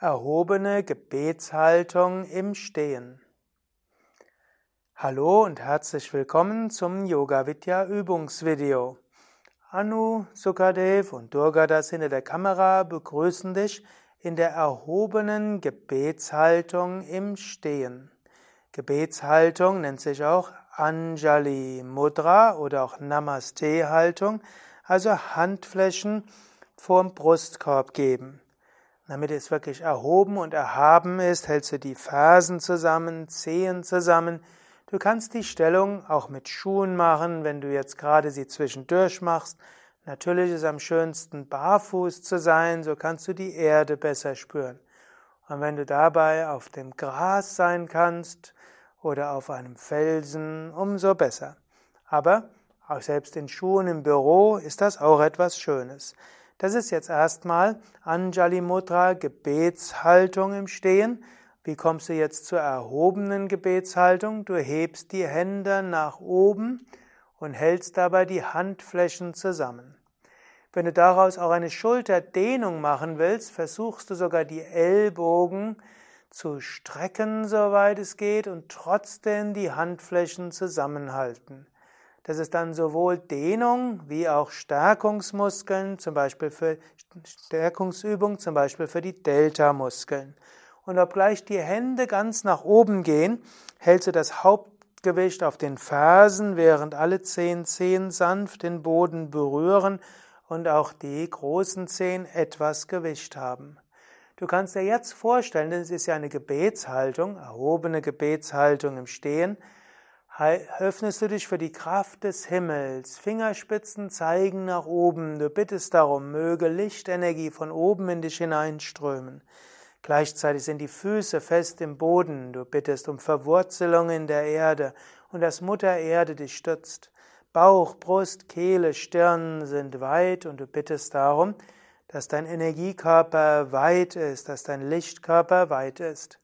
Erhobene Gebetshaltung im Stehen. Hallo und herzlich willkommen zum Yoga Vidya Übungsvideo. Anu, Sukadev und Durgadas hinter der Kamera begrüßen dich in der erhobenen Gebetshaltung im Stehen. Gebetshaltung nennt sich auch Anjali Mudra oder auch Namaste Haltung, also Handflächen vorm Brustkorb geben. Damit es wirklich erhoben und erhaben ist, hältst du die Fersen zusammen, Zehen zusammen. Du kannst die Stellung auch mit Schuhen machen, wenn du jetzt gerade sie zwischendurch machst. Natürlich ist es am schönsten, barfuß zu sein, so kannst du die Erde besser spüren. Und wenn du dabei auf dem Gras sein kannst oder auf einem Felsen, umso besser. Aber auch selbst in Schuhen im Büro ist das auch etwas Schönes. Das ist jetzt erstmal Anjali Mudra, Gebetshaltung im Stehen. Wie kommst du jetzt zur erhobenen Gebetshaltung? Du hebst die Hände nach oben und hältst dabei die Handflächen zusammen. Wenn du daraus auch eine Schulterdehnung machen willst, versuchst du sogar die Ellbogen zu strecken, soweit es geht, und trotzdem die Handflächen zusammenhalten. Das ist dann sowohl Dehnung wie auch Stärkungsmuskeln, zum Beispiel für Stärkungsübung, zum Beispiel für die Delta-Muskeln. Und obgleich die Hände ganz nach oben gehen, hältst du das Hauptgewicht auf den Fersen, während alle zehn Zehen sanft den Boden berühren und auch die großen Zehen etwas Gewicht haben. Du kannst dir jetzt vorstellen, das ist ja eine Gebetshaltung, erhobene Gebetshaltung im Stehen, öffnest du dich für die Kraft des Himmels. Fingerspitzen zeigen nach oben. Du bittest darum, möge Lichtenergie von oben in dich hineinströmen. Gleichzeitig sind die Füße fest im Boden. Du bittest um Verwurzelung in der Erde und dass Mutter Erde dich stützt. Bauch, Brust, Kehle, Stirn sind weit und du bittest darum, dass dein Energiekörper weit ist, dass dein Lichtkörper weit ist.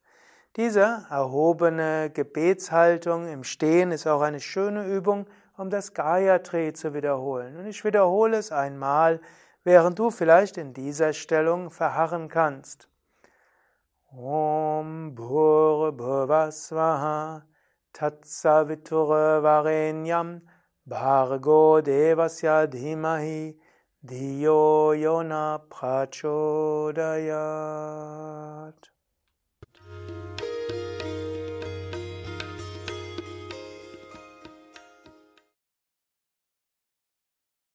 Diese erhobene Gebetshaltung im Stehen ist auch eine schöne Übung, um das Gayatri zu wiederholen. Und ich wiederhole es einmal, während du vielleicht in dieser Stellung verharren kannst. Om Bhur Bhuvasvaha Tatsavitur Varenyam Bhargo Devasya Dhimahi Diyo Yona Prachodayat